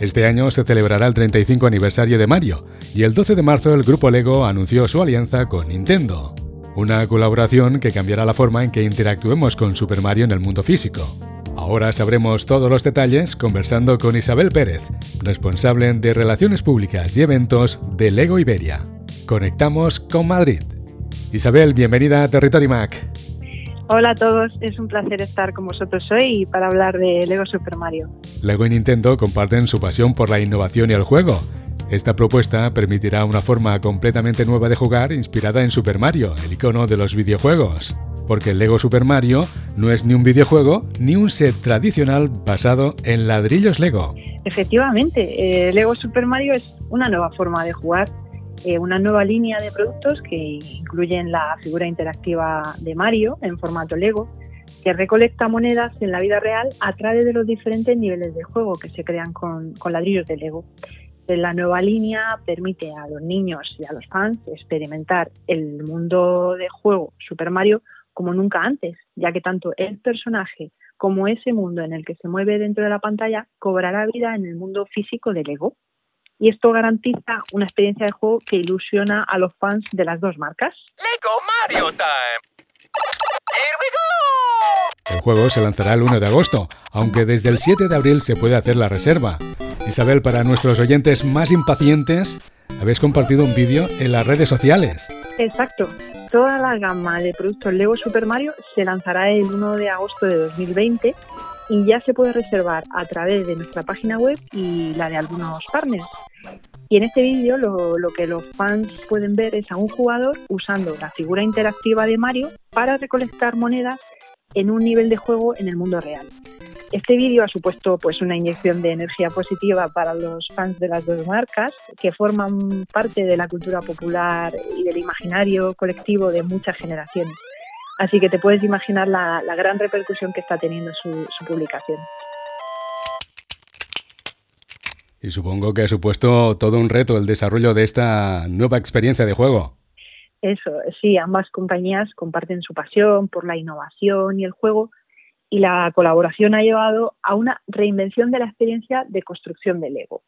Este año se celebrará el 35 aniversario de Mario y el 12 de marzo el grupo Lego anunció su alianza con Nintendo. Una colaboración que cambiará la forma en que interactuemos con Super Mario en el mundo físico. Ahora sabremos todos los detalles conversando con Isabel Pérez, responsable de Relaciones Públicas y Eventos de Lego Iberia. Conectamos con Madrid. Isabel, bienvenida a Territory Mac. Hola a todos, es un placer estar con vosotros hoy para hablar de Lego Super Mario. Lego y Nintendo comparten su pasión por la innovación y el juego. Esta propuesta permitirá una forma completamente nueva de jugar inspirada en Super Mario, el icono de los videojuegos. Porque Lego Super Mario no es ni un videojuego ni un set tradicional basado en ladrillos Lego. Efectivamente, eh, Lego Super Mario es una nueva forma de jugar eh, una nueva línea de productos que incluyen la figura interactiva de Mario en formato Lego, que recolecta monedas en la vida real a través de los diferentes niveles de juego que se crean con, ladrillos de Lego. La nueva línea permite a los niños y a los fans experimentar el mundo de juego Super Mario como nunca antes, ya que tanto el personaje como ese mundo en el que se mueve dentro de la pantalla cobrará vida en el mundo físico de Lego y esto garantiza una experiencia de juego que ilusiona a los fans de las dos marcas. Lego Mario Time. El juego se lanzará el 1 de agosto, aunque desde el 7 de abril se puede hacer la reserva. Isabel, para nuestros oyentes más impacientes, habéis compartido un vídeo en las redes sociales. Exacto. Toda la gama de productos Lego Super Mario se lanzará el 1 de agosto de 2020 y ya se puede reservar a través de nuestra página web y la de algunos partners. Y en este vídeo lo, lo, que los fans pueden ver es a un jugador usando la figura interactiva de Mario para recolectar monedas en un nivel de juego en el mundo real. Este vídeo ha supuesto pues una inyección de energía positiva para los fans de las dos marcas, que forman parte de la cultura popular y del imaginario colectivo de muchas generaciones. Así que te puedes imaginar la, gran repercusión que está teniendo su, publicación. Y supongo que ha supuesto todo un reto el desarrollo de esta nueva experiencia de juego. Eso, sí, ambas compañías comparten su pasión por la innovación y el juego y la colaboración ha llevado a una reinvención de la experiencia de construcción del Lego.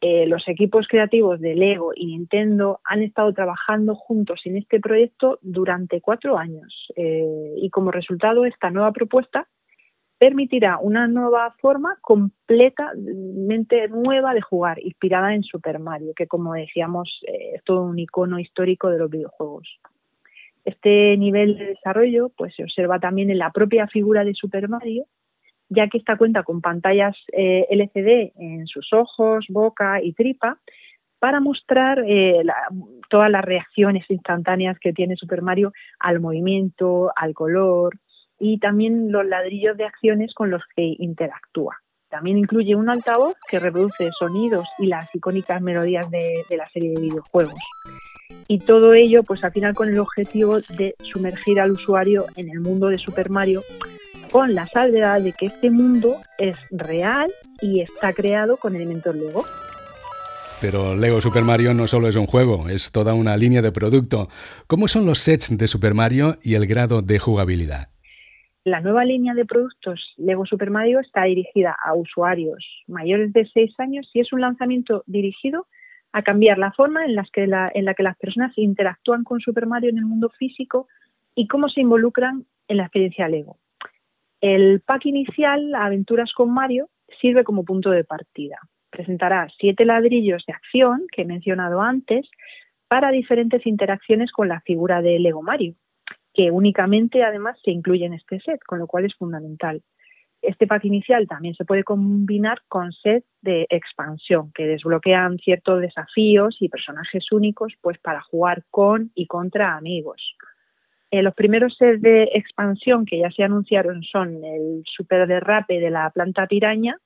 Eh, los equipos creativos de Lego y Nintendo han estado trabajando juntos en este proyecto durante cuatro años eh, y como resultado esta nueva propuesta permitirá una nueva forma completamente nueva de jugar, inspirada en Super Mario, que como decíamos eh, es todo un icono histórico de los videojuegos. Este nivel de desarrollo pues, se observa también en la propia figura de Super Mario, ya que esta cuenta con pantallas eh, LCD en sus ojos, boca y tripa para mostrar eh, todas las reacciones instantáneas que tiene Super Mario al movimiento, al color y también los ladrillos de acciones con los que interactúa. También incluye un altavoz que reproduce sonidos y las icónicas melodías de, la serie de videojuegos. Y todo ello, pues al final con el objetivo de sumergir al usuario en el mundo de Super Mario con la salvedad de que este mundo es real y está creado con elementos Lego. Pero Lego Super Mario no solo es un juego, es toda una línea de producto. ¿Cómo son los sets de Super Mario y el grado de jugabilidad? La nueva línea de productos Lego Super Mario está dirigida a usuarios mayores de 6 años y es un lanzamiento dirigido a cambiar la forma en, que en la que las personas interactúan con Super Mario en el mundo físico y cómo se involucran en la experiencia Lego. El pack inicial, Aventuras con Mario, sirve como punto de partida. Presentará siete ladrillos de acción que he mencionado antes para diferentes interacciones con la figura de Lego Mario, que únicamente además se incluye en este set, con lo cual es fundamental. Este pack inicial también se puede combinar con sets de expansión que desbloquean ciertos desafíos y personajes únicos pues para jugar con y contra amigos. Eh, los primeros sets de expansión que ya se anunciaron son el super derrape de la planta piraña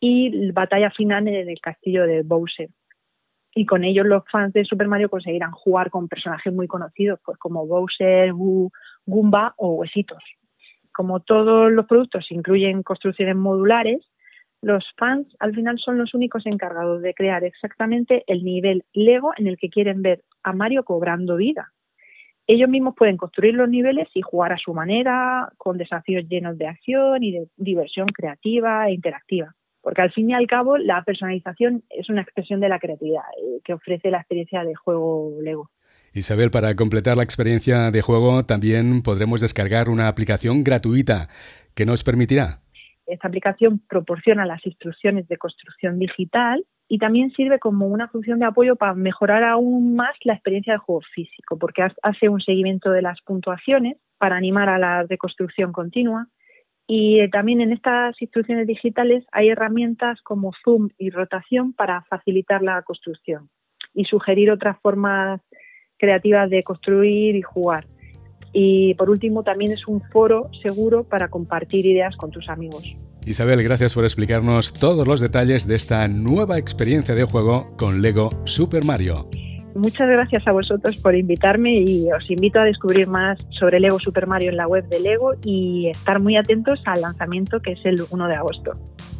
y la batalla final en el castillo de Bowser. Y con ellos los fans de Super Mario conseguirán jugar con personajes muy conocidos, pues como Bowser, Goomba o Huesitos. Como todos los productos incluyen construcciones modulares, los fans al final son los únicos encargados de crear exactamente el nivel Lego en el que quieren ver a Mario cobrando vida ellos mismos pueden construir los niveles y jugar a su manera, con desafíos llenos de acción y de diversión creativa e interactiva. Porque al fin y al cabo la personalización es una expresión de la creatividad eh, que ofrece la experiencia de juego Lego. Isabel, para completar la experiencia de juego también podremos descargar una aplicación gratuita que nos permitirá. Esta aplicación proporciona las instrucciones de construcción digital y también sirve como una función de apoyo para mejorar aún más la experiencia de juego físico, porque hace un seguimiento de las puntuaciones para animar a la reconstrucción continua. Y también en estas instrucciones digitales hay herramientas como zoom y rotación para facilitar la construcción y sugerir otras formas creativas de construir y jugar. Y por último, también es un foro seguro para compartir ideas con tus amigos. Isabel, gracias por explicarnos todos los detalles de esta nueva experiencia de juego con Lego Super Mario. Muchas gracias a vosotros por invitarme y os invito a descubrir más sobre Lego Super Mario en la web de Lego y estar muy atentos al lanzamiento que es el 1 de agosto.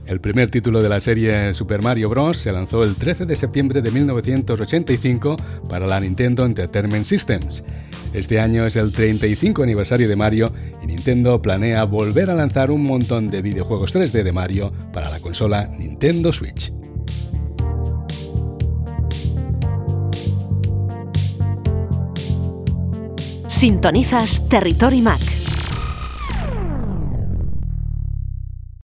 El primer título de la serie Super Mario Bros. se lanzó el 13 de septiembre de 1985 para la Nintendo Entertainment Systems. Este año es el 35 aniversario de Mario y Nintendo planea volver a lanzar un montón de videojuegos 3D de Mario para la consola Nintendo Switch. Sintonizas Territory Mac